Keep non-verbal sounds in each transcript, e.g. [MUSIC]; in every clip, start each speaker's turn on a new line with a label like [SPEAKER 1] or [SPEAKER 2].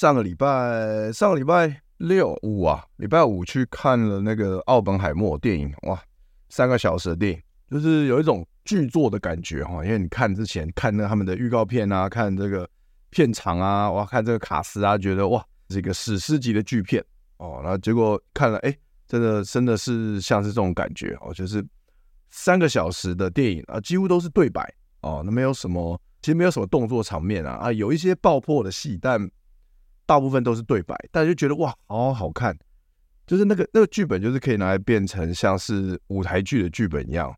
[SPEAKER 1] 上个礼拜，上个礼拜六五啊，礼拜五去看了那个奥本海默电影，哇，三个小时的电影，就是有一种剧作的感觉哈。因为你看之前看那他们的预告片啊，看这个片场啊，哇，看这个卡司啊，觉得哇，是一个史诗级的巨片哦。然后结果看了，哎，真的真的是像是这种感觉哦，就是三个小时的电影啊，几乎都是对白哦，那没有什么，其实没有什么动作场面啊啊，有一些爆破的戏，但。大部分都是对白，大家就觉得哇，好好看，就是那个那个剧本，就是可以拿来变成像是舞台剧的剧本一样，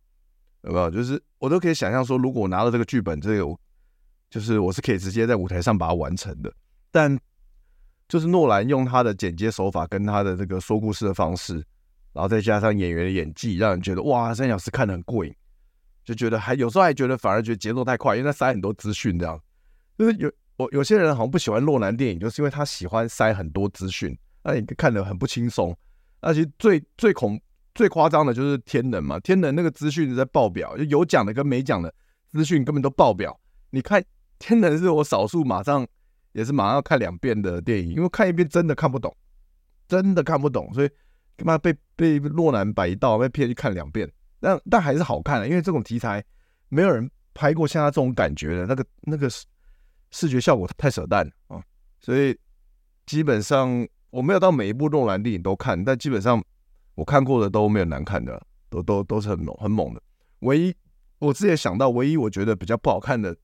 [SPEAKER 1] 有没有？就是我都可以想象说，如果我拿到这个剧本，这个就是我是可以直接在舞台上把它完成的。但就是诺兰用他的剪接手法跟他的这个说故事的方式，然后再加上演员的演技，让人觉得哇，三小时看得很过瘾，就觉得还有时候还觉得反而觉得节奏太快，因为他塞很多资讯，这样就是有。我有些人好像不喜欢诺兰电影，就是因为他喜欢塞很多资讯，那你看得很不轻松。而且最最恐最夸张的就是天能嘛，天能那个资讯在爆表，就有讲的跟没讲的资讯根本都爆表。你看天能是我少数马上也是马上要看两遍的电影，因为看一遍真的看不懂，真的看不懂，所以干嘛被被诺兰摆一道被骗去看两遍？但但还是好看的，因为这种题材没有人拍过像他这种感觉的那个那个是。视觉效果太扯淡啊，所以基本上我没有到每一部诺兰电影都看，但基本上我看过的都没有难看的，都都都是很猛很猛的。唯一我之前想到，唯一我觉得比较不好看的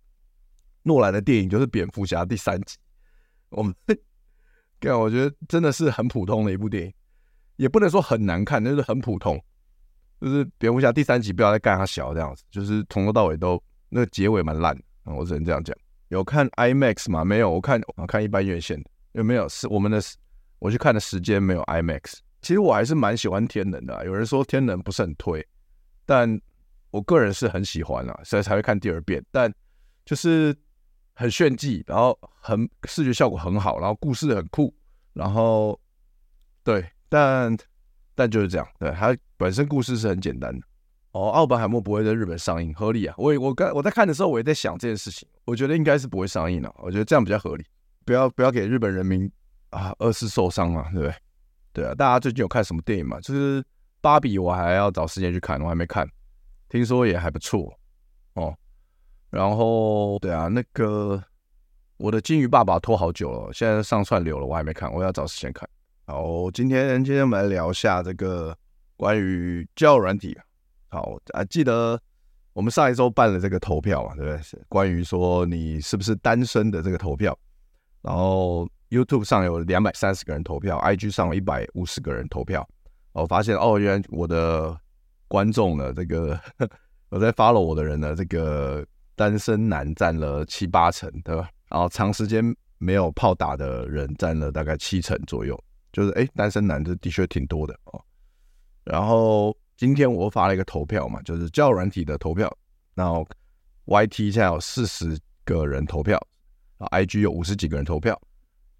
[SPEAKER 1] 诺兰的电影就是《蝙蝠侠》第三集。我们看，我觉得真的是很普通的一部电影，也不能说很难看，就是很普通。就是《蝙蝠侠》第三集不要再干他小这样子，就是从头到尾都那个结尾蛮烂的，我只能这样讲。有看 IMAX 吗？没有，我看我看一般院线。有没有？是我们的我去看的时间没有 IMAX。其实我还是蛮喜欢天能的。有人说天能不是很推，但我个人是很喜欢啊，所以才会看第二遍。但就是很炫技，然后很视觉效果很好，然后故事很酷，然后对，但但就是这样。对，它本身故事是很简单的。哦，奥本海默不会在日本上映，合理啊！我也我刚我在看的时候，我也在想这件事情。我觉得应该是不会上映了，我觉得这样比较合理，不要不要给日本人民啊二次受伤嘛，对不对？对啊，大家最近有看什么电影吗？就是芭比，我还要找时间去看，我还没看，听说也还不错哦。然后对啊，那个我的金鱼爸爸拖好久了，现在上串流了，我还没看，我要找时间看。好，今天今天我们来聊一下这个关于教软体。好啊，记得我们上一周办了这个投票嘛，对不对？关于说你是不是单身的这个投票。然后 YouTube 上有两百三十个人投票，IG 上有一百五十个人投票。我发现哦，原来我的观众呢，这个 [LAUGHS] 我在 follow 我的人呢，这个单身男占了七八成，对吧？然后长时间没有炮打的人占了大概七成左右，就是哎，单身男这的确挺多的哦。然后。今天我发了一个投票嘛，就是交友软体的投票。然后 YT 现在有四十个人投票，然后 IG 有五十几个人投票。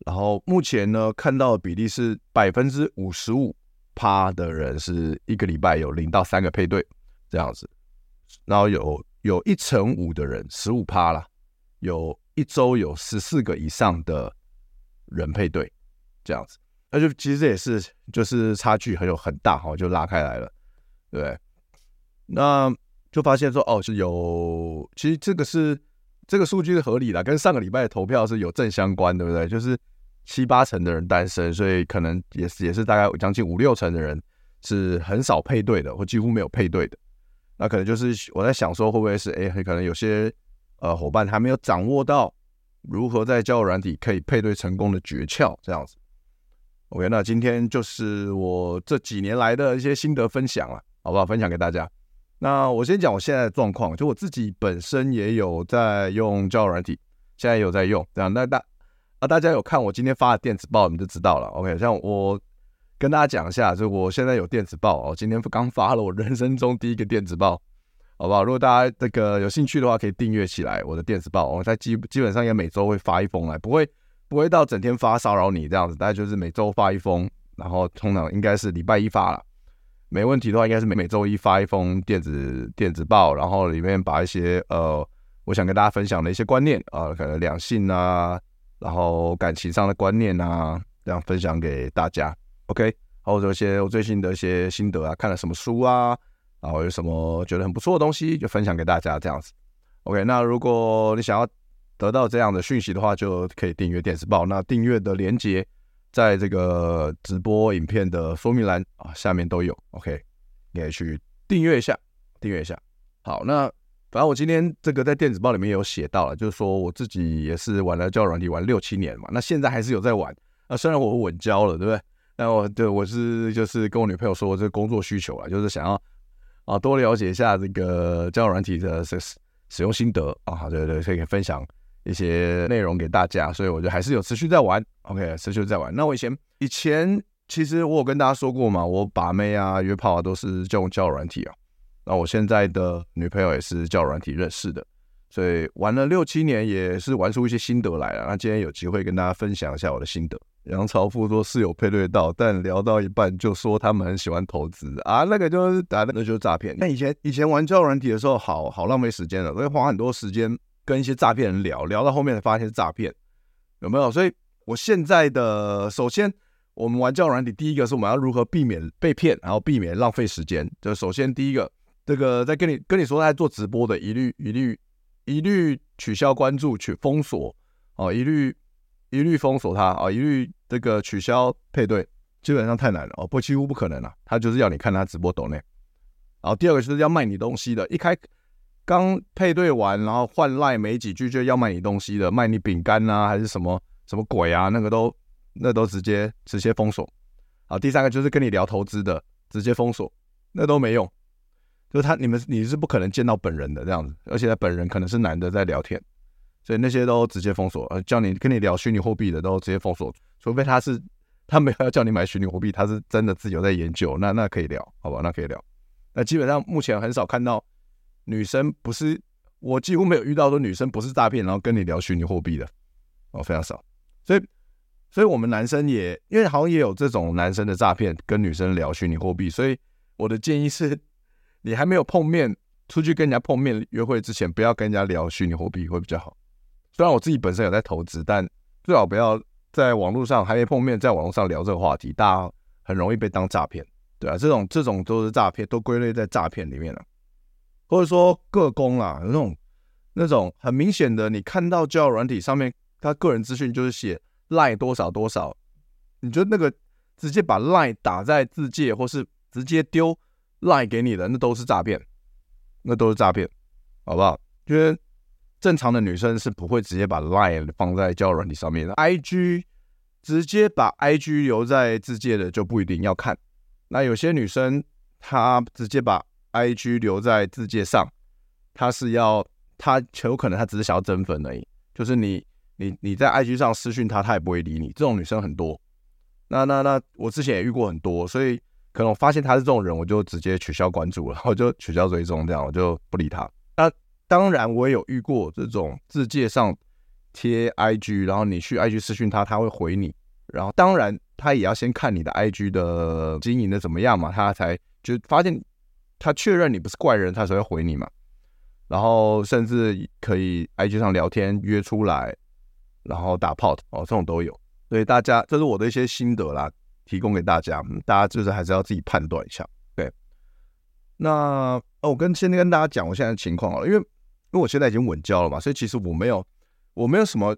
[SPEAKER 1] 然后目前呢，看到的比例是百分之五十五趴的人是一个礼拜有零到三个配对这样子。然后有有一成五的人十五趴啦，有一周有十四个以上的人配对这样子。那就其实也是就是差距很有很大哈，就拉开来了。对，那就发现说哦，是有，其实这个是这个数据是合理的，跟上个礼拜的投票是有正相关，对不对？就是七八成的人单身，所以可能也是也是大概将近五六成的人是很少配对的，或几乎没有配对的。那可能就是我在想说，会不会是哎，可能有些呃伙伴还没有掌握到如何在交友软体可以配对成功的诀窍，这样子。OK，那今天就是我这几年来的一些心得分享了，好不好？分享给大家。那我先讲我现在的状况，就我自己本身也有在用交友软体，现在也有在用。这样，那大啊，大家有看我今天发的电子报，你们就知道了。OK，像我。跟大家讲一下，就我现在有电子报哦，今天刚发了我人生中第一个电子报，好不好？如果大家这个有兴趣的话，可以订阅起来我的电子报，我在基基本上也每周会发一封来，不会不会到整天发骚扰你这样子，大概就是每周发一封，然后通常应该是礼拜一发了，没问题的话应该是每每周一发一封电子电子报，然后里面把一些呃我想跟大家分享的一些观念啊、可能两性啊，然后感情上的观念啊，这样分享给大家。OK，或者一些我最近的一些心得啊，看了什么书啊，然后有什么觉得很不错的东西，就分享给大家这样子。OK，那如果你想要得到这样的讯息的话，就可以订阅电子报。那订阅的链接在这个直播影片的说明栏啊下面都有。OK，你可以去订阅一下，订阅一下。好，那反正我今天这个在电子报里面有写到了，就是说我自己也是玩了交友软体玩六七年嘛，那现在还是有在玩。那虽然我稳交了，对不对？那我对我是就是跟我女朋友说，这工作需求啊，就是想要啊多了解一下这个交友软体的使使用心得啊，对对，可以分享一些内容给大家，所以我就还是有持续在玩，OK，持续在玩。那我以前以前其实我有跟大家说过嘛，我把妹啊、约炮啊都是用交友软体啊。那我现在的女朋友也是交友软体认识的，所以玩了六七年也是玩出一些心得来了。那今天有机会跟大家分享一下我的心得。杨朝富说是有配对到，但聊到一半就说他们很喜欢投资啊，那个就是打那就是诈骗。那以前以前玩交友软体的时候，好好浪费时间了，所以花很多时间跟一些诈骗人聊，聊到后面才发现是诈骗，有没有？所以我现在的首先，我们玩教软体，第一个是我们要如何避免被骗，然后避免浪费时间。就首先第一个，这个在跟你跟你说在做直播的，一律一律一律取消关注，取封锁哦，一律一律封锁他啊，一律。这个取消配对基本上太难了哦，不几乎不可能了。他就是要你看他直播抖内，然后第二个就是要卖你东西的，一开刚配对完，然后换赖没几句就要卖你东西的，卖你饼干啊还是什么什么鬼啊，那个都那都直接直接封锁。好，第三个就是跟你聊投资的，直接封锁，那都没用。就是他你们你是不可能见到本人的这样子，而且他本人可能是男的在聊天，所以那些都直接封锁。呃，叫你跟你聊虚拟货币的都直接封锁。除非他是他没有要叫你买虚拟货币，他是真的自己有在研究，那那可以聊，好吧？那可以聊。那基本上目前很少看到女生不是，我几乎没有遇到说女生不是诈骗，然后跟你聊虚拟货币的哦，非常少。所以，所以我们男生也因为好像也有这种男生的诈骗，跟女生聊虚拟货币。所以我的建议是，你还没有碰面，出去跟人家碰面约会之前，不要跟人家聊虚拟货币会比较好。虽然我自己本身有在投资，但最好不要。在网络上还没碰面，在网络上聊这个话题，大家很容易被当诈骗，对啊，这种这种都是诈骗，都归类在诈骗里面了，或者说个工啦，那种那种很明显的，你看到交友软体上面他个人资讯就是写赖多少多少，你觉得那个直接把赖打在字介，或是直接丢赖给你的，那都是诈骗，那都是诈骗，好不好？因为。正常的女生是不会直接把 lie 放在交友软体上面的，IG 直接把 IG 留在自介的就不一定要看。那有些女生她直接把 IG 留在字界上，他是要他有可能他只是想要增粉而已，就是你你你在 IG 上私讯他，他也不会理你。这种女生很多。那那那我之前也遇过很多，所以可能我发现她是这种人，我就直接取消关注了，[LAUGHS] 我就取消追踪，这样我就不理她。那。当然，我也有遇过这种自介上贴 IG，然后你去 IG 私讯他，他会回你。然后，当然他也要先看你的 IG 的经营的怎么样嘛，他才就发现他确认你不是怪人，他才会回你嘛。然后，甚至可以 IG 上聊天约出来，然后打炮哦，这种都有。所以大家，这是我的一些心得啦，提供给大家，大家就是还是要自己判断一下。对，那哦，我跟先跟大家讲我现在的情况啊，因为。因为我现在已经稳交了嘛，所以其实我没有，我没有什么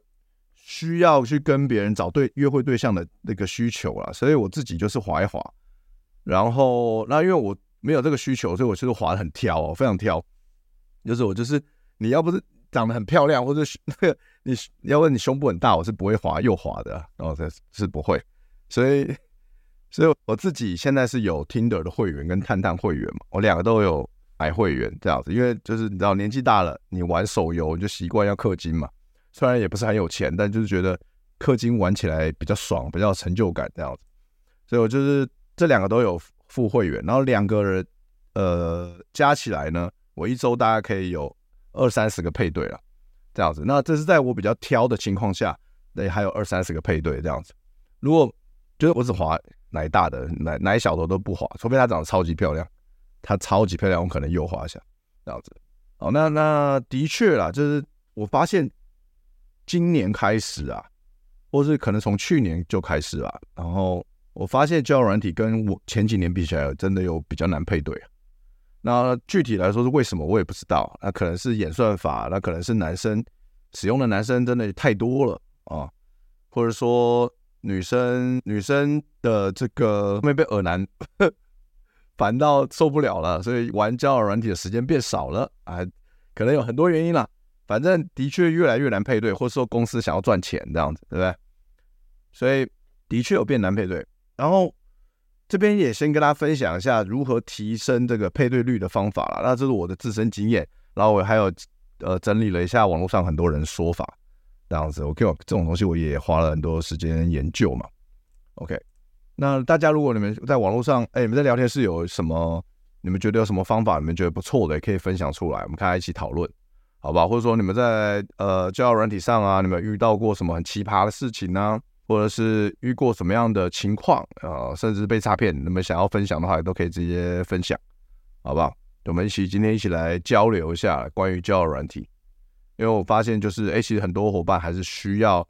[SPEAKER 1] 需要去跟别人找对约会对象的那个需求了，所以我自己就是滑一滑，然后那因为我没有这个需求，所以我就是滑得很挑哦，非常挑，就是我就是你要不是长得很漂亮，或者那个你要问你胸部很大，我是不会滑右滑的，然后这是不会。所以，所以我自己现在是有 Tinder 的会员跟探探会员嘛，我两个都有买会员这样子，因为就是你知道年纪大了，你玩手游你就习惯要氪金嘛，虽然也不是很有钱，但就是觉得氪金玩起来比较爽，比较有成就感这样子，所以我就是这两个都有付会员，然后两个人呃加起来呢，我一周大概可以有二三十个配对了。这样子，那这是在我比较挑的情况下，那还有二三十个配对这样子。如果就是我只滑奶大的，奶奶小的都不滑，除非她长得超级漂亮，她超级漂亮，我可能又滑一下这样子。好，那那的确啦，就是我发现今年开始啊，或是可能从去年就开始啊，然后我发现交友软体跟我前几年比起来，真的有比较难配对啊。那具体来说是为什么，我也不知道。那可能是演算法，那可能是男生使用的男生真的太多了啊，或者说女生女生的这个没被恶男 [LAUGHS] 烦到受不了了，所以玩交友软体的时间变少了啊，可能有很多原因啦。反正的确越来越难配对，或者说公司想要赚钱这样子，对不对？所以的确有变难配对，然后。这边也先跟大家分享一下如何提升这个配对率的方法了。那这是我的自身经验，然后我还有呃整理了一下网络上很多人说法，这样子。OK，这种东西我也花了很多时间研究嘛。OK，那大家如果你们在网络上，哎，你们在聊天室有什么？你们觉得有什么方法？你们觉得不错的，也可以分享出来，我们大家一起讨论，好吧？或者说你们在呃交友软体上啊，你们遇到过什么很奇葩的事情呢、或者是遇过什么样的情况啊、呃，甚至被诈骗，那么想要分享的话，也都可以直接分享，好不好？我们一起今天一起来交流一下关于交友软体，因为我发现就是，哎，其实很多伙伴还是需要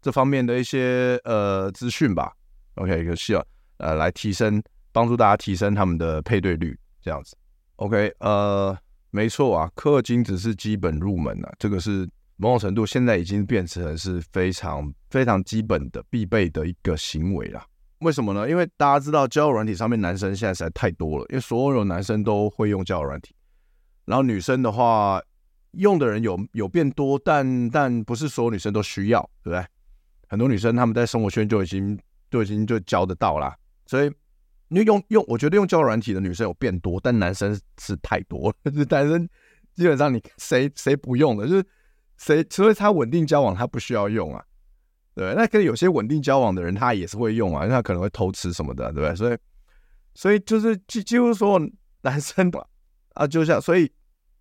[SPEAKER 1] 这方面的一些呃资讯吧。OK，就需要呃来提升，帮助大家提升他们的配对率，这样子。OK，呃，没错啊，氪金只是基本入门啊，这个是。某种程度，现在已经变成是非常非常基本的必备的一个行为了。为什么呢？因为大家知道交友软体上面男生现在实在太多了，因为所有男生都会用交友软体，然后女生的话用的人有有变多，但但不是所有女生都需要，对不对？很多女生她们在生活圈就已经就已经就交得到了，所以因为用用，我觉得用交友软体的女生有变多，但男生是太多了，就 [LAUGHS] 是男生基本上你谁谁不用的，就是。谁？所以他稳定交往，他不需要用啊，对。那跟有些稳定交往的人，他也是会用啊，因为他可能会偷吃什么的，对不对？所以，所以就是几几乎说男生吧，[LAUGHS] 啊，就像所以，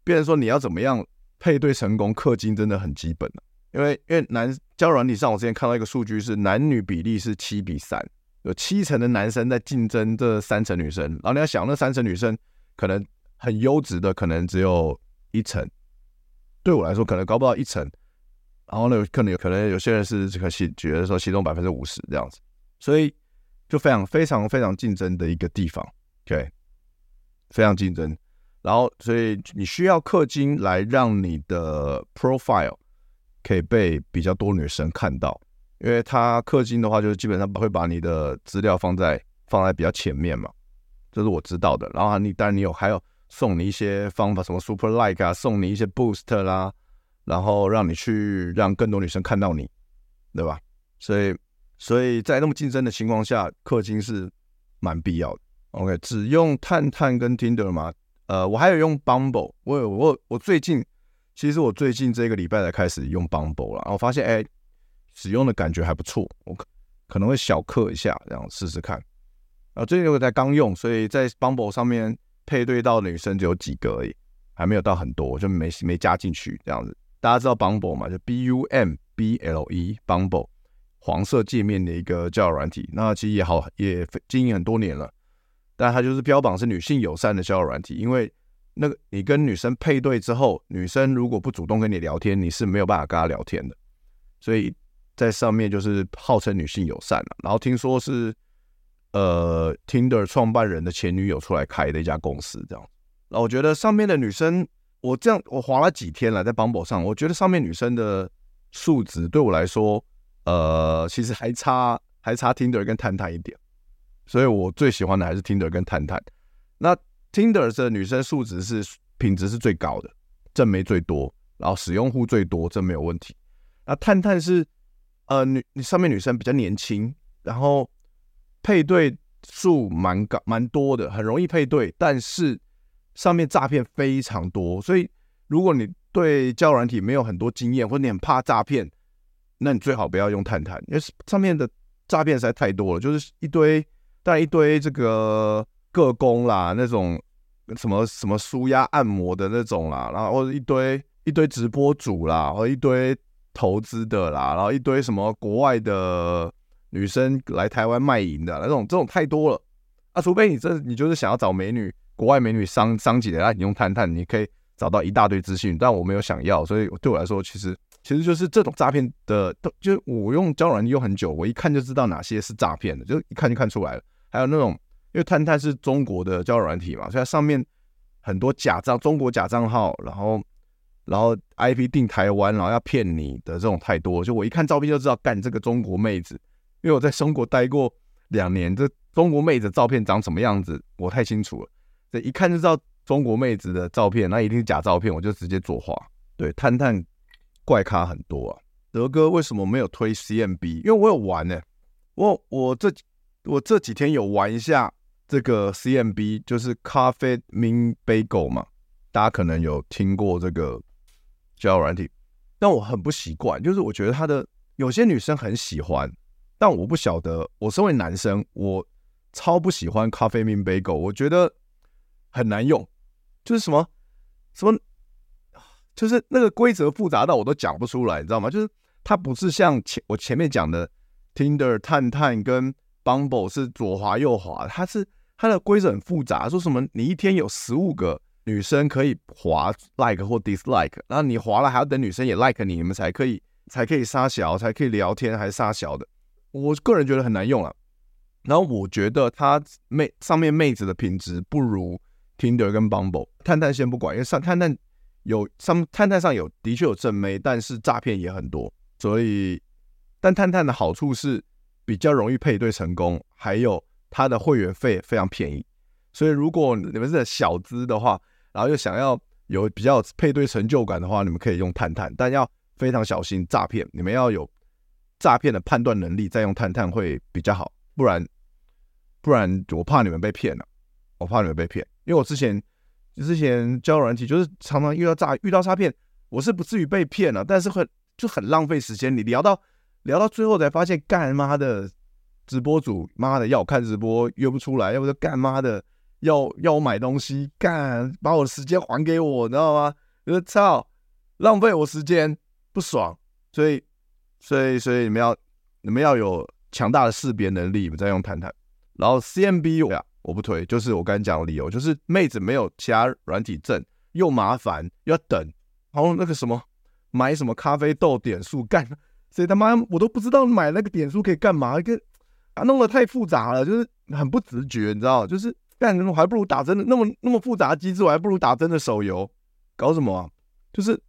[SPEAKER 1] 别人说你要怎么样配对成功，氪金真的很基本的。因为因为男交友软体上，我之前看到一个数据是男女比例是七比三，有七成的男生在竞争这三成女生，然后你要想那三成女生可能很优质的，可能只有一成。对我来说，可能高不到一成，然后呢，可能有可能有些人是这个其觉得说其中百分之五十这样子，所以就非常非常非常竞争的一个地方，OK，非常竞争。然后，所以你需要氪金来让你的 profile 可以被比较多女生看到，因为他氪金的话，就是基本上会把你的资料放在放在比较前面嘛，这是我知道的。然后你当然你有还有。送你一些方法，什么 super like 啊，送你一些 boost 啦，然后让你去让更多女生看到你，对吧？所以，所以在那么竞争的情况下，氪金是蛮必要的。OK，只用探探跟 Tinder 吗？呃，我还有用 Bumble，我有我我最近，其实我最近这个礼拜才开始用 Bumble 了，然后发现哎，使用的感觉还不错，我可可能会小氪一下，然后试试看。啊，最近我在刚用，所以在 Bumble 上面。配对到女生只有几个而已，还没有到很多，就没没加进去这样子。大家知道 Bumble 嘛？就 B U M B L E Bumble，黄色界面的一个交友软体。那其实也好，也经营很多年了，但它就是标榜是女性友善的交友软体。因为那个你跟女生配对之后，女生如果不主动跟你聊天，你是没有办法跟她聊天的。所以在上面就是号称女性友善了。然后听说是。呃，Tinder 创办人的前女友出来开的一家公司，这样。那我觉得上面的女生，我这样我滑了几天了，在 Bumble 上，我觉得上面女生的素质对我来说，呃，其实还差还差 Tinder 跟探探一点。所以我最喜欢的还是 Tinder 跟探探。那 Tinder 的女生素质是品质是最高的，正妹最多，然后使用户最多，这没有问题。那探探是呃女上面女生比较年轻，然后配对数蛮高蛮多的，很容易配对，但是上面诈骗非常多，所以如果你对交友软体没有很多经验，或者你很怕诈骗，那你最好不要用探探，因为上面的诈骗实在太多了，就是一堆带一堆这个个工啦，那种什么什么舒压按摩的那种啦，然后或者一堆。一堆直播主啦，或一堆投资的啦，然后一堆什么国外的女生来台湾卖淫的那种，这种太多了啊！除非你这你就是想要找美女，国外美女商商级的，那你用探探，你可以找到一大堆资讯。但我没有想要，所以对我来说，其实其实就是这种诈骗的，都就我用交友软件用很久，我一看就知道哪些是诈骗的，就一看就看出来了。还有那种，因为探探是中国的交友软体嘛，所以它上面很多假账，中国假账号，然后。然后 IP 定台湾，然后要骗你的这种太多，就我一看照片就知道，干这个中国妹子，因为我在中国待过两年，这中国妹子照片长什么样子，我太清楚了。这一看就知道中国妹子的照片，那一定是假照片，我就直接作画。对，探探怪咖很多啊。德哥为什么没有推 CMB？因为我有玩呢、我我这我这几天有玩一下这个 CMB，就是 Coffee Meets Bagel 嘛，大家可能有听过这个。交友软体，但我很不习惯，就是我觉得他的有些女生很喜欢，但我不晓得。我身为男生，我超不喜欢 Coffee Meets Bagel，我觉得很难用，就是什么什么，就是那个规则复杂到我都讲不出来，你知道吗？就是它不是像前我前面讲的 Tinder、探探跟 Bumble 是左滑右滑，它是它的规则很复杂，说什么你一天有十五个。女生可以滑 like 或 dislike，然后你滑了还要等女生也 like 你，你们才可以才可以撒小，才可以聊天，还是撒小的。我个人觉得很难用了。然后我觉得它妹上面妹子的品质不如 Tinder 跟 Bumble。探探先不管，因为上探探有上探探上有的确有正妹，但是诈骗也很多。所以，但探探的好处是比较容易配对成功，还有它的会员费非常便宜。所以如果你们是小资的话，然后又想要有比较配对成就感的话，你们可以用探探，但要非常小心诈骗。你们要有诈骗的判断能力，再用探探会比较好。不然，不然我怕你们被骗了，我怕你们被骗。因为我之前之前交软体就是常常遇到诈遇到诈骗，我是不至于被骗了，但是会就很浪费时间。你聊到聊到最后才发现，干妈的直播主妈的要我看直播约不出来，要不就干妈的。要要我买东西，干，把我的时间还给我，你知道吗？我操，浪费我时间，不爽。所以，所以，所以你们要，你们要有强大的识别能力，你们再用探探。然后 CMB 呀，我不推，就是我刚才讲的理由，就是妹子没有其他软体证，又麻烦又要等，然后那个什么买什么咖啡豆点数干，[LAUGHS] 所以他妈我都不知道买那个点数可以干嘛，跟啊弄得太复杂了，就是很不直觉，你知道，就是。干，我还不如打真的那么那么复杂的机制，我还不如打真的手游，搞什么啊？就是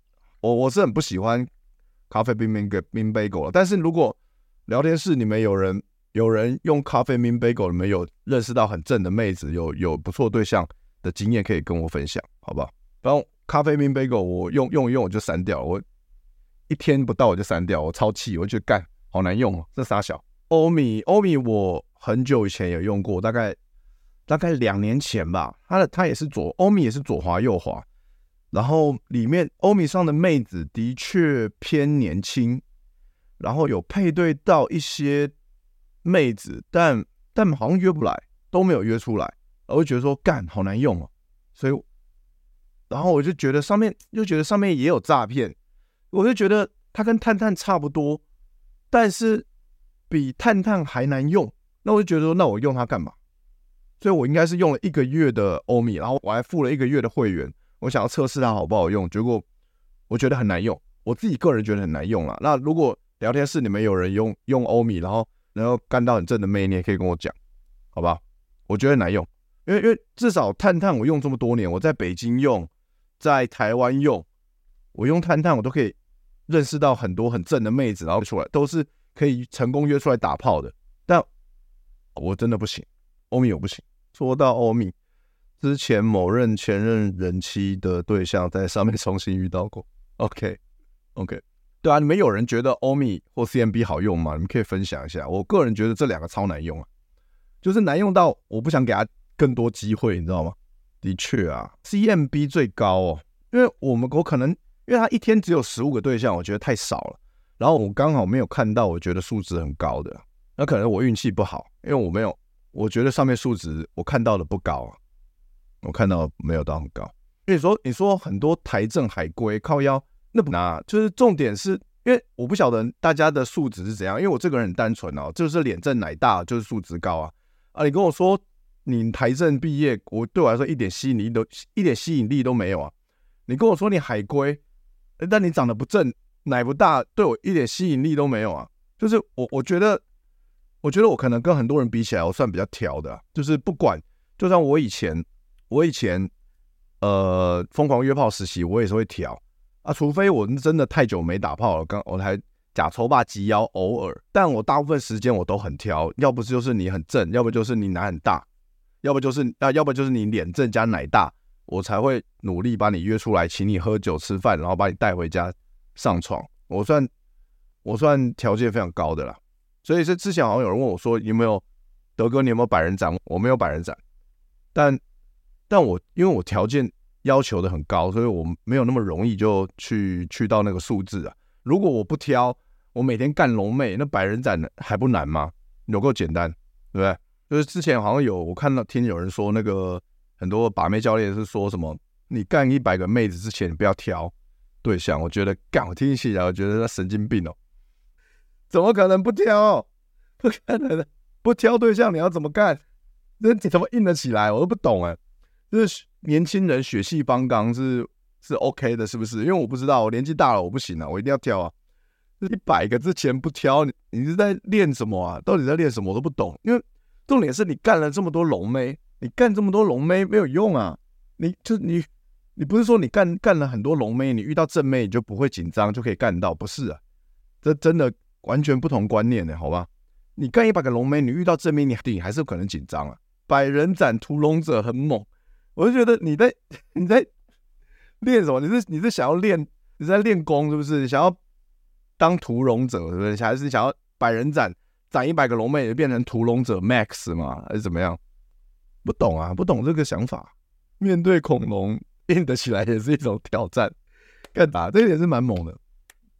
[SPEAKER 1] 我我是很不喜欢咖啡冰冰给冰杯狗了。但是如果聊天室里面有人有人用咖啡冰杯狗，你们有认识到很正的妹子，有有不错对象的经验，可以跟我分享，好不好？然后咖啡冰杯狗我用用一用我就删掉，我一天不到我就删掉，我超气，我就觉得干好难用哦，这傻小欧米欧米，我很久以前有用过，大概。大概两年前吧，它的它也是左欧米也是左滑右滑，然后里面欧米上的妹子的确偏年轻，然后有配对到一些妹子，但但好像约不来，都没有约出来，我就觉得说干好难用哦，所以然后我就觉得上面又觉得上面也有诈骗，我就觉得它跟探探差不多，但是比探探还难用，那我就觉得说那我用它干嘛？所以我应该是用了一个月的欧米，然后我还付了一个月的会员，我想要测试它好不好用，结果我觉得很难用，我自己个人觉得很难用了。那如果聊天室里面有人用用欧米，然后然后干到很正的妹，你也可以跟我讲，好吧？我觉得很难用，因为因为至少探探我用这么多年，我在北京用，在台湾用，我用探探我都可以认识到很多很正的妹子，然后出来都是可以成功约出来打炮的，但我真的不行。欧米我不行。说到欧米，之前某任前任人妻的对象在上面重新遇到过。[LAUGHS] OK，OK，对啊，你们有人觉得欧米或 CMB 好用吗？你们可以分享一下。我个人觉得这两个超难用啊，就是难用到我不想给他更多机会，你知道吗？的确啊，CMB 最高哦，因为我们我可能因为他一天只有十五个对象，我觉得太少了。然后我刚好没有看到，我觉得数值很高的，那可能我运气不好，因为我没有，我觉得上面数值我看到的不高，我看到没有到很高。所以说，你说很多台证海归靠腰。那不拿，就是重点是因为我不晓得大家的素质是怎样，因为我这个人很单纯哦，就是脸正奶大，就是素质高啊啊！你跟我说你台政毕业，我对我来说一点吸引力都一点吸引力都没有啊！你跟我说你海归，但你长得不正，奶不大，对我一点吸引力都没有啊！就是我我觉得，我觉得我可能跟很多人比起来，我算比较挑的，就是不管，就算我以前我以前呃疯狂约炮实习，我也是会挑。啊，除非我真的太久没打炮了，刚我还假抽霸及腰偶尔，但我大部分时间我都很挑，要不就是你很正，要不就是你奶很大，要不就是啊，要不就是你脸正加奶大，我才会努力把你约出来，请你喝酒吃饭，然后把你带回家上床。我算我算条件非常高的啦，所以是之前好像有人问我说，有没有德哥，你有没有百人斩？我没有百人斩，但但我因为我条件。要求的很高，所以我没有那么容易就去去到那个数字啊。如果我不挑，我每天干龙妹，那百人斩还不难吗？有够简单，对不对？就是之前好像有我看到听有人说，那个很多把妹教练是说什么，你干一百个妹子之前，你不要挑对象。我觉得干，我听起来我觉得他神经病哦，怎么可能不挑？不可能的，不挑对象你要怎么干？那怎么硬得起来？我都不懂哎，就是。年轻人血气方刚是是 OK 的，是不是？因为我不知道，我年纪大了，我不行了，我一定要挑啊！一百个之前不挑，你你是在练什么啊？到底在练什么？我都不懂。因为重点是你干了这么多龙妹，你干这么多龙妹没有用啊！你就你你不是说你干干了很多龙妹，你遇到正妹你就不会紧张就可以干到？不是啊，这真的完全不同观念的，好吧？你干一百个龙妹，你遇到正妹，你你还是可能紧张啊！百人斩屠龙者很猛。我就觉得你在 [LAUGHS] 你在练什么？你是你是想要练你在练功是不是？想要当屠龙者是不是？还是想要百人斩斩一百个龙妹也变成屠龙者 Max 吗？还是怎么样？不懂啊，不懂这个想法。面对恐龙硬得起来也是一种挑战，干打这一点是蛮猛的。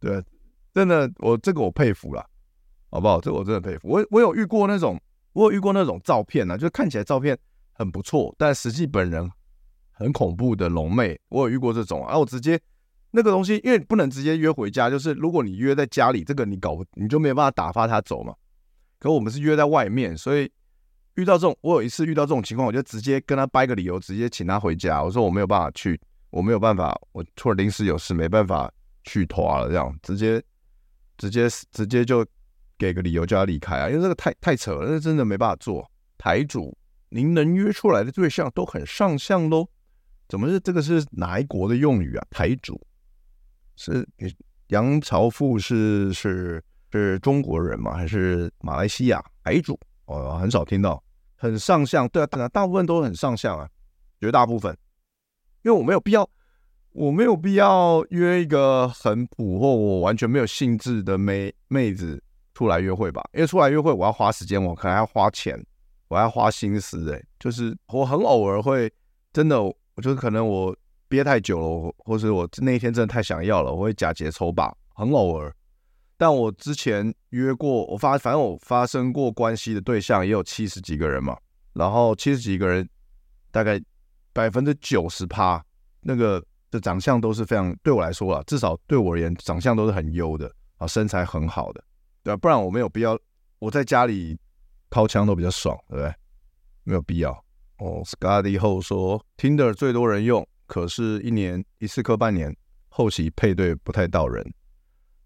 [SPEAKER 1] 对，真的我这个我佩服了，好不好？这个我真的佩服。我我有遇过那种，我有遇过那种照片呢、啊，就看起来照片。很不错，但实际本人很恐怖的龙妹，我有遇过这种啊。我直接那个东西，因为不能直接约回家，就是如果你约在家里，这个你搞你就没有办法打发他走嘛。可我们是约在外面，所以遇到这种，我有一次遇到这种情况，我就直接跟他掰个理由，直接请他回家。我说我没有办法去，我没有办法，我突然临时有事，没办法去拖了，这样直接直接直接就给个理由叫他离开啊，因为这个太太扯了，那真的没办法做台主。您能约出来的对象都很上相喽？怎么是这个是哪一国的用语啊？台主是杨朝富是是是中国人吗？还是马来西亚台主？哦，很少听到很上相，对啊，大大部分都很上相啊，绝大部分，因为我没有必要，我没有必要约一个很普或我完全没有兴致的妹妹子出来约会吧？因为出来约会我要花时间，我可能要花钱。我要花心思哎，就是我很偶尔会真的，我就是可能我憋太久了，或者我那一天真的太想要了，我会假节抽吧，很偶尔。但我之前约过，我发反正我发生过关系的对象也有七十几个人嘛，然后七十几个人大概百分之九十趴那个的长相都是非常，对我来说啊，至少对我而言，长相都是很优的啊，身材很好的，对啊，不然我没有必要我在家里。掏枪都比较爽，对不对？没有必要哦。Scotty 后说，Tinder 最多人用，可是一年一次磕半年，后期配对不太到人。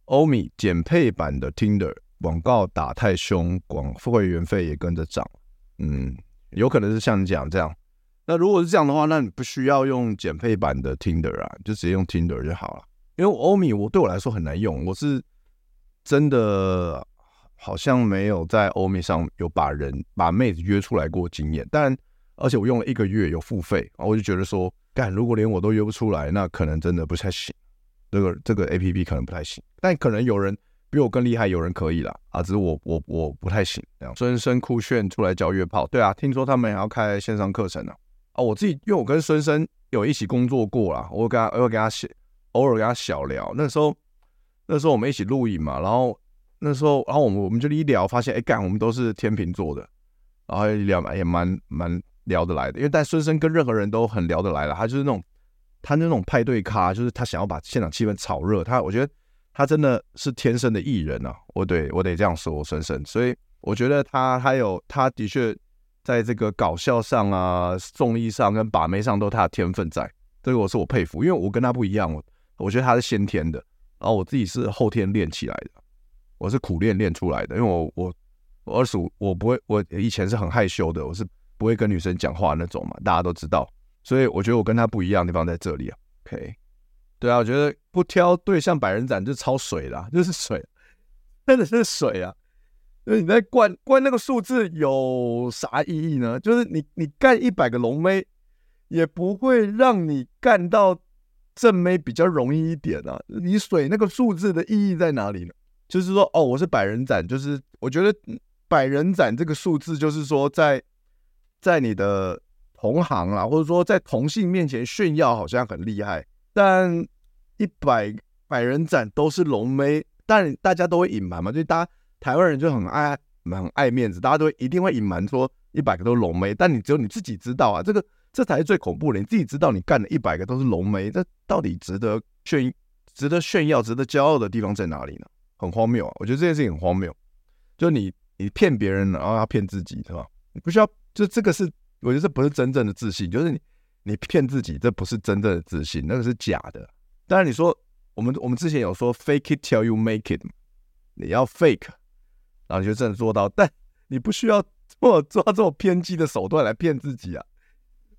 [SPEAKER 1] 欧米减配版的 Tinder 广告打太凶，广付会员费也跟着涨。嗯，有可能是像你讲这样。那如果是这样的话，那你不需要用减配版的 Tinder 啊，就直接用 Tinder 就好了。因为欧米我对我来说很难用，我是真的。好像没有在欧米上有把人把妹子约出来过经验，但而且我用了一个月有付费，我就觉得说，干如果连我都约不出来，那可能真的不太行，这个这个 A P P 可能不太行，但可能有人比我更厉害，有人可以啦啊，只是我我我不太行。这样，孙生酷炫出来教约炮，对啊，听说他们还要开线上课程呢。啊，我自己因为我跟孙生有一起工作过啦，我跟他我跟他小偶尔跟他小聊，那时候那时候我们一起录影嘛，然后那时候然后我们我们就一聊，发现哎干，我们都是天秤座的，然后一聊也蛮蛮。聊得来的，因为但孙生跟任何人都很聊得来了。他就是那种，他那种派对咖，就是他想要把现场气氛炒热。他我觉得他真的是天生的艺人啊！我对我得这样说，孙生。所以我觉得他还有他的确在这个搞笑上啊、综艺上跟把妹上都他的天分在。这个我是我佩服，因为我跟他不一样，我我觉得他是先天的，然后我自己是后天练起来的，我是苦练练出来的。因为我我我二十五，我不会，我以前是很害羞的，我是。不会跟女生讲话那种嘛，大家都知道，所以我觉得我跟他不一样的地方在这里啊。OK，对啊，我觉得不挑对象百人斩就超水啦，就是水，[LAUGHS] 真的是水啊！就是你在灌灌那个数字有啥意义呢？就是你你干一百个龙妹，也不会让你干到正妹比较容易一点啊。你水那个数字的意义在哪里呢？就是说，哦，我是百人斩，就是我觉得百人斩这个数字，就是说在。在你的同行啦，或者说在同性面前炫耀，好像很厉害。但一百百人斩都是龙妹，但大家都会隐瞒嘛，就大家台湾人就很爱很爱面子，大家都一定会隐瞒说一百个都是龙妹。但你只有你自己知道啊，这个这才是最恐怖的。你自己知道你干了一百个都是龙妹，这到底值得炫、值得炫耀、值得骄傲的地方在哪里呢？很荒谬啊！我觉得这件事情很荒谬，就你你骗别人，然后要骗自己，是吧？你不需要。就这个是，我觉得这不是真正的自信，就是你你骗自己，这不是真正的自信，那个是假的。当然你说我们我们之前有说 fake it till you make it，你要 fake，然后你就真的做到，但你不需要做做这种偏激的手段来骗自己啊，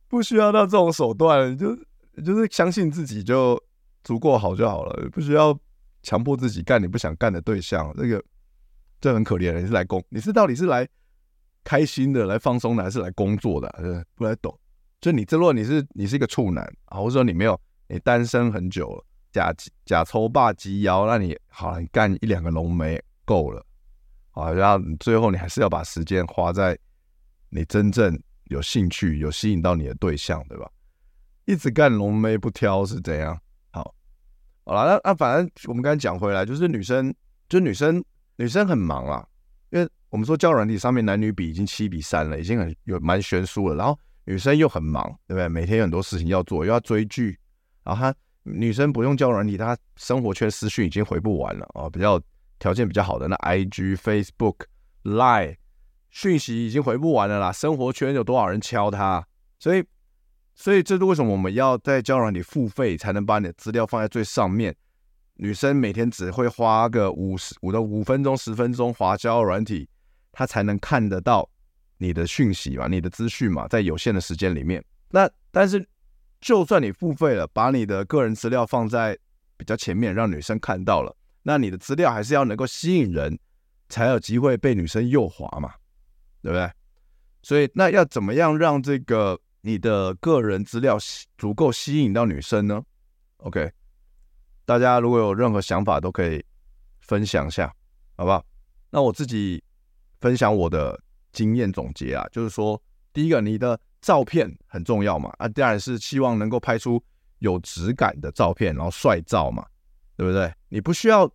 [SPEAKER 1] 不需要到这种手段，就就是相信自己就足够好就好了，不需要强迫自己干你不想干的对象，这个这很可怜，你是来工，你是到底是来。开心的来放松的，还是来工作的？呃，不太懂。就你这，如果你是你是一个处男啊，或者说你没有你单身很久了，假假抽霸鸡腰，那你好了，你干一两个龙妹够了啊。然后最后你还是要把时间花在你真正有兴趣、有吸引到你的对象，对吧？一直干龙妹不挑是怎样？好，了，那那反正我们刚才讲回来，就是女生，就女生女生很忙啦，因为。我们说交软体上面男女比已经七比三了，已经很有蛮悬殊了。然后女生又很忙，对不对？每天有很多事情要做，又要追剧。然后她女生不用交软体，她生活圈私讯已经回不完了哦。比较条件比较好的那 IG、Facebook、Line 讯息已经回不完了啦。生活圈有多少人敲她？所以，所以这是为什么我们要在交软体付费才能把你的资料放在最上面？女生每天只会花个五十五到五分钟、十分钟滑交软体。她才能看得到你的讯息嘛，你的资讯嘛，在有限的时间里面。那但是，就算你付费了，把你的个人资料放在比较前面，让女生看到了，那你的资料还是要能够吸引人，才有机会被女生诱滑嘛，对不对？所以，那要怎么样让这个你的个人资料吸足够吸引到女生呢？OK，大家如果有任何想法，都可以分享一下，好不好？那我自己。分享我的经验总结啊，就是说，第一个，你的照片很重要嘛，啊，当然是希望能够拍出有质感的照片，然后帅照嘛，对不对？你不需要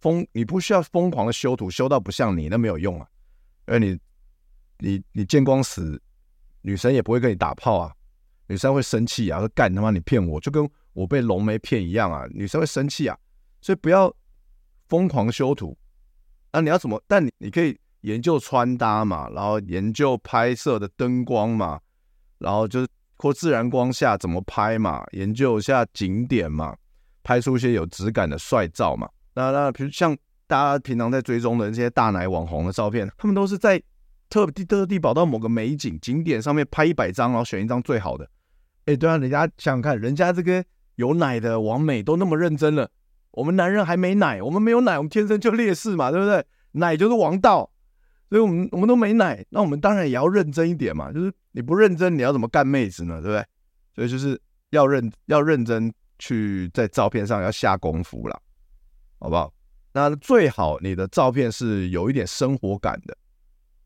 [SPEAKER 1] 疯，你不需要疯狂的修图，修到不像你，那没有用啊，因为你，你，你见光死，女生也不会跟你打炮啊，女生会生气啊，说干他妈你骗我，就跟我被龙妹骗一样啊，女生会生气啊，所以不要疯狂修图，啊，你要怎么？但你你可以。研究穿搭嘛，然后研究拍摄的灯光嘛，然后就是或自然光下怎么拍嘛，研究一下景点嘛，拍出一些有质感的帅照嘛。那那比如像大家平常在追踪的那些大奶网红的照片，他们都是在特地特地跑到某个美景景点上面拍一百张，然后选一张最好的。哎，对啊，人家想想看，人家这个有奶的王美都那么认真了，我们男人还没奶，我们没有奶，我们天生就劣势嘛，对不对？奶就是王道。所以我们我们都没奶，那我们当然也要认真一点嘛。就是你不认真，你要怎么干妹子呢？对不对？所以就是要认要认真去在照片上要下功夫了，好不好？那最好你的照片是有一点生活感的，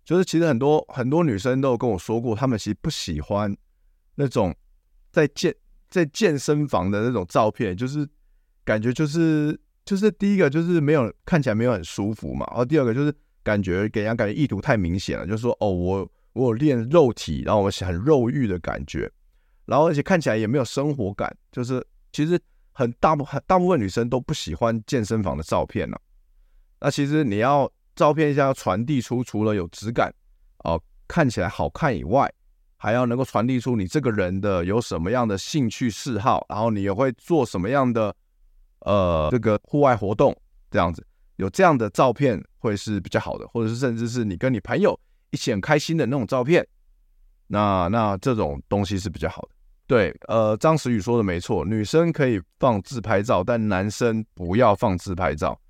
[SPEAKER 1] 就是其实很多很多女生都有跟我说过，她们其实不喜欢那种在健在健身房的那种照片，就是感觉就是就是第一个就是没有看起来没有很舒服嘛，然后第二个就是感觉给人感觉意图太明显了，就是说哦我我有练肉体，然后我很肉欲的感觉，然后而且看起来也没有生活感，就是其实。很大部很大部分女生都不喜欢健身房的照片了、啊。那其实你要照片一下要传递出除了有质感哦、看起来好看以外，还要能够传递出你这个人的有什么样的兴趣嗜好，然后你也会做什么样的呃这个户外活动，这样子。有这样的照片会是比较好的，或者是甚至是你跟你朋友一起很开心的那种照片，那那这种东西是比较好的。对，呃，张时宇说的没错，女生可以放自拍照，但男生不要放自拍照，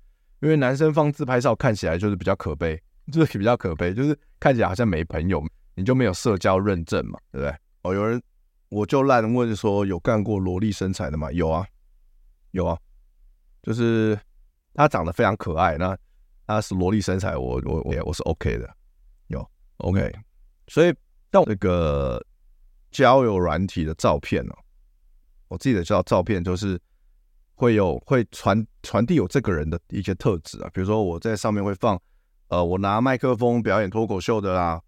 [SPEAKER 1] 因为男生放自拍照看起来就是比较可悲，就是比较可悲，就是看起来好像没朋友，你就没有社交认证嘛，对不对？哦，有人我就烂问说有干过萝莉身材的吗？有啊，有啊，就是她长得非常可爱，那她是萝莉身材，我我我我是 OK 的，有 OK，所以到这个。交友软体的照片哦，我自己的照照片就是会有会传传递有这个人的一些特质啊，比如说我在上面会放呃我拿麦克风表演脱口秀的啦，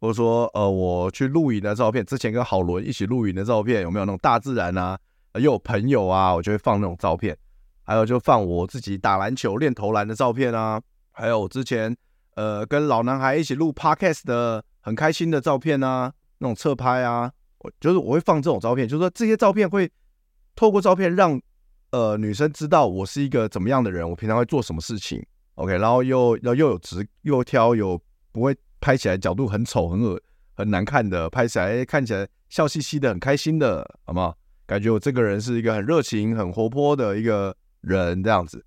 [SPEAKER 1] 或者说呃我去露营的照片，之前跟郝伦一起露营的照片，有没有那种大自然啊，又有朋友啊，我就会放那种照片，还有就放我自己打篮球练投篮的照片啊，还有我之前呃跟老男孩一起录 podcast 的很开心的照片啊，那种侧拍啊。我就是我会放这种照片，就是说这些照片会透过照片让呃女生知道我是一个怎么样的人，我平常会做什么事情，OK，然后又要又有直又挑有不会拍起来角度很丑很恶很难看的，拍起来看起来笑嘻嘻的很开心的，好不好？感觉我这个人是一个很热情很活泼的一个人这样子，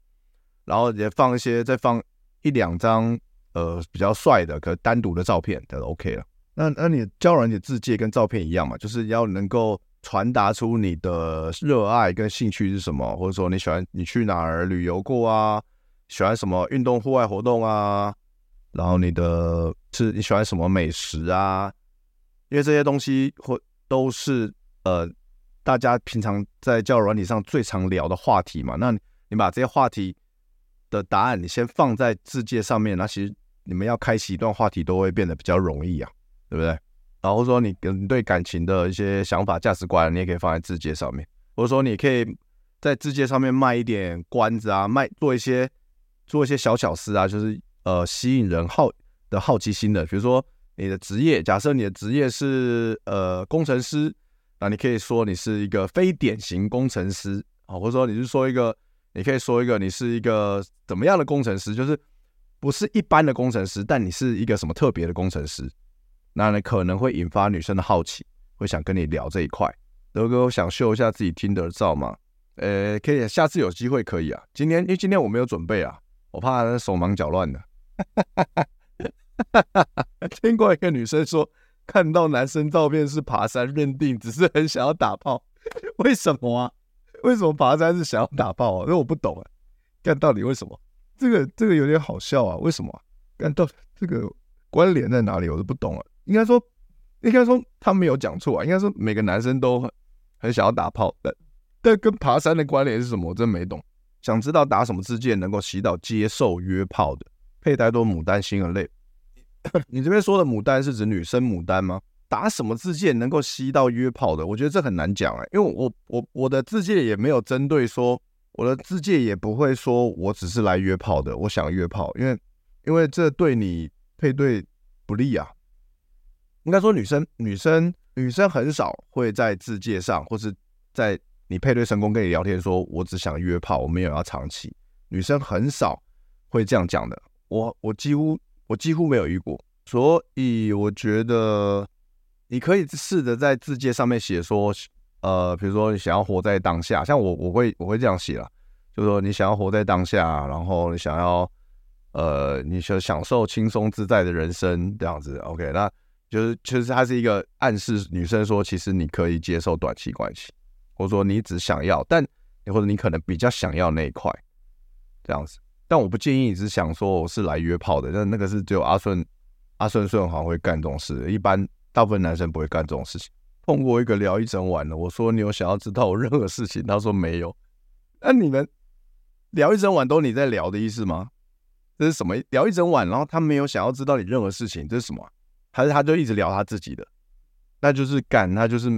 [SPEAKER 1] 然后也放一些再放一两张呃比较帅的可单独的照片，就 OK 了。那那你交友软体自介跟照片一样嘛，就是要能够传达出你的热爱跟兴趣是什么，或者说你喜欢你去哪儿旅游过啊，喜欢什么运动户外活动啊，然后你的是你喜欢什么美食啊，因为这些东西或都是呃大家平常在教育软体上最常聊的话题嘛。那你把这些话题的答案你先放在字界上面，那其实你们要开启一段话题都会变得比较容易啊。对不对？然后说你跟你对感情的一些想法、价值观，你也可以放在自介上面。或者说，你可以在自介上面卖一点关子啊，卖做一些做一些小巧思啊，就是呃吸引人好的好奇心的。比如说你的职业，假设你的职业是呃工程师，那你可以说你是一个非典型工程师啊，或者说你是说一个，你可以说一个你是一个怎么样的工程师，就是不是一般的工程师，但你是一个什么特别的工程师。那你可能会引发女生的好奇，会想跟你聊这一块。德哥想秀一下自己 Tinder 照吗？呃，可以，下次有机会可以啊。今天因为今天我没有准备啊，我怕手忙脚乱的。[LAUGHS] 听过一个女生说，看到男生照片是爬山，认定只是很想要打炮。[LAUGHS] 为什么啊？为什么爬山是想要打炮啊？因为我不懂啊。看到底为什么？这个这个有点好笑啊。为什么？看到这个关联在哪里？我都不懂啊。应该说，应该说他没有讲错啊。应该说每个男生都很很想要打炮，但但跟爬山的关联是什么？我真没懂。想知道打什么自介能够吸到接受约炮的？佩戴多牡丹心而累。[COUGHS] 你这边说的牡丹是指女生牡丹吗？打什么自介能够吸到约炮的？我觉得这很难讲哎，因为我我我的自介也没有针对说，我的自介也不会说我只是来约炮的，我想约炮，因为因为这对你配对不利啊。应该说，女生、女生、女生很少会在自介上，或是在你配对成功跟你聊天，说我只想约炮，我没有要长期。女生很少会这样讲的。我我几乎我几乎没有遇过，所以我觉得你可以试着在自介上面写说，呃，比如说你想要活在当下，像我我会我会这样写了，就是说你想要活在当下，然后你想要呃，你想享受轻松自在的人生这样子。OK，那。就是，其实它是一个暗示女生说，其实你可以接受短期关系，或者说你只想要，但或者你可能比较想要那一块，这样子。但我不建议你是想说我是来约炮的，但那个是只有阿顺阿顺顺好像会干这种事，一般大部分男生不会干这种事情。碰过一个聊一整晚的，我说你有想要知道我任何事情，他说没有。那你们聊一整晚都你在聊的意思吗？这是什么？聊一整晚，然后他没有想要知道你任何事情，这是什么？还是他就一直聊他自己的？那就是干，他就是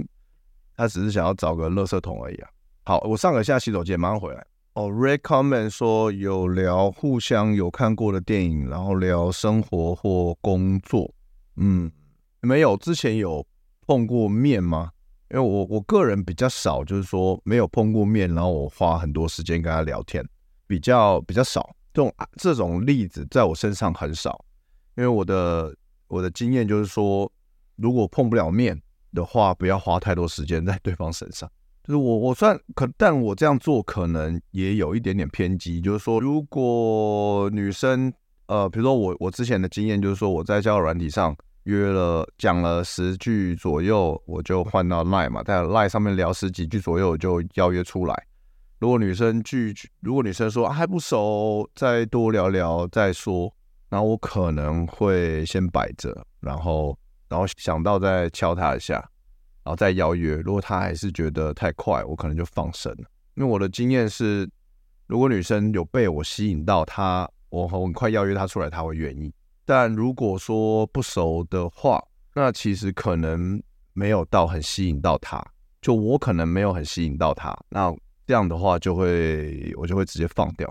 [SPEAKER 1] 他只是想要找个垃圾桶而已啊。好，我上个下洗手间，马上回来。哦，Red Comment 说有聊互相有看过的电影，然后聊生活或工作。嗯，没有，之前有碰过面吗？因为我我个人比较少，就是说没有碰过面，然后我花很多时间跟他聊天，比较比较少。这种这种例子在我身上很少，因为我的我的经验就是说，如果碰不了面的话，不要花太多时间在对方身上。就是我我算可，但我这样做可能也有一点点偏激。就是说，如果女生呃，比如说我我之前的经验就是说，我在交友软体上约了讲了十句左右，我就换到 Line 嘛，在 Line 上面聊十几句左右就邀约出来。如果女生拒绝，如果女生说、还不熟，再多聊聊再说，然后我可能会先摆着，然后然后想到再敲他一下，然后再邀约。如果他还是觉得太快，我可能就放生了。因为我的经验是，如果女生有被我吸引到她，我很快邀约她出来，她会愿意。但如果说不熟的话，那其实可能没有到很吸引到她，就我可能没有很吸引到她，那。这样的话就会我就会直接放掉，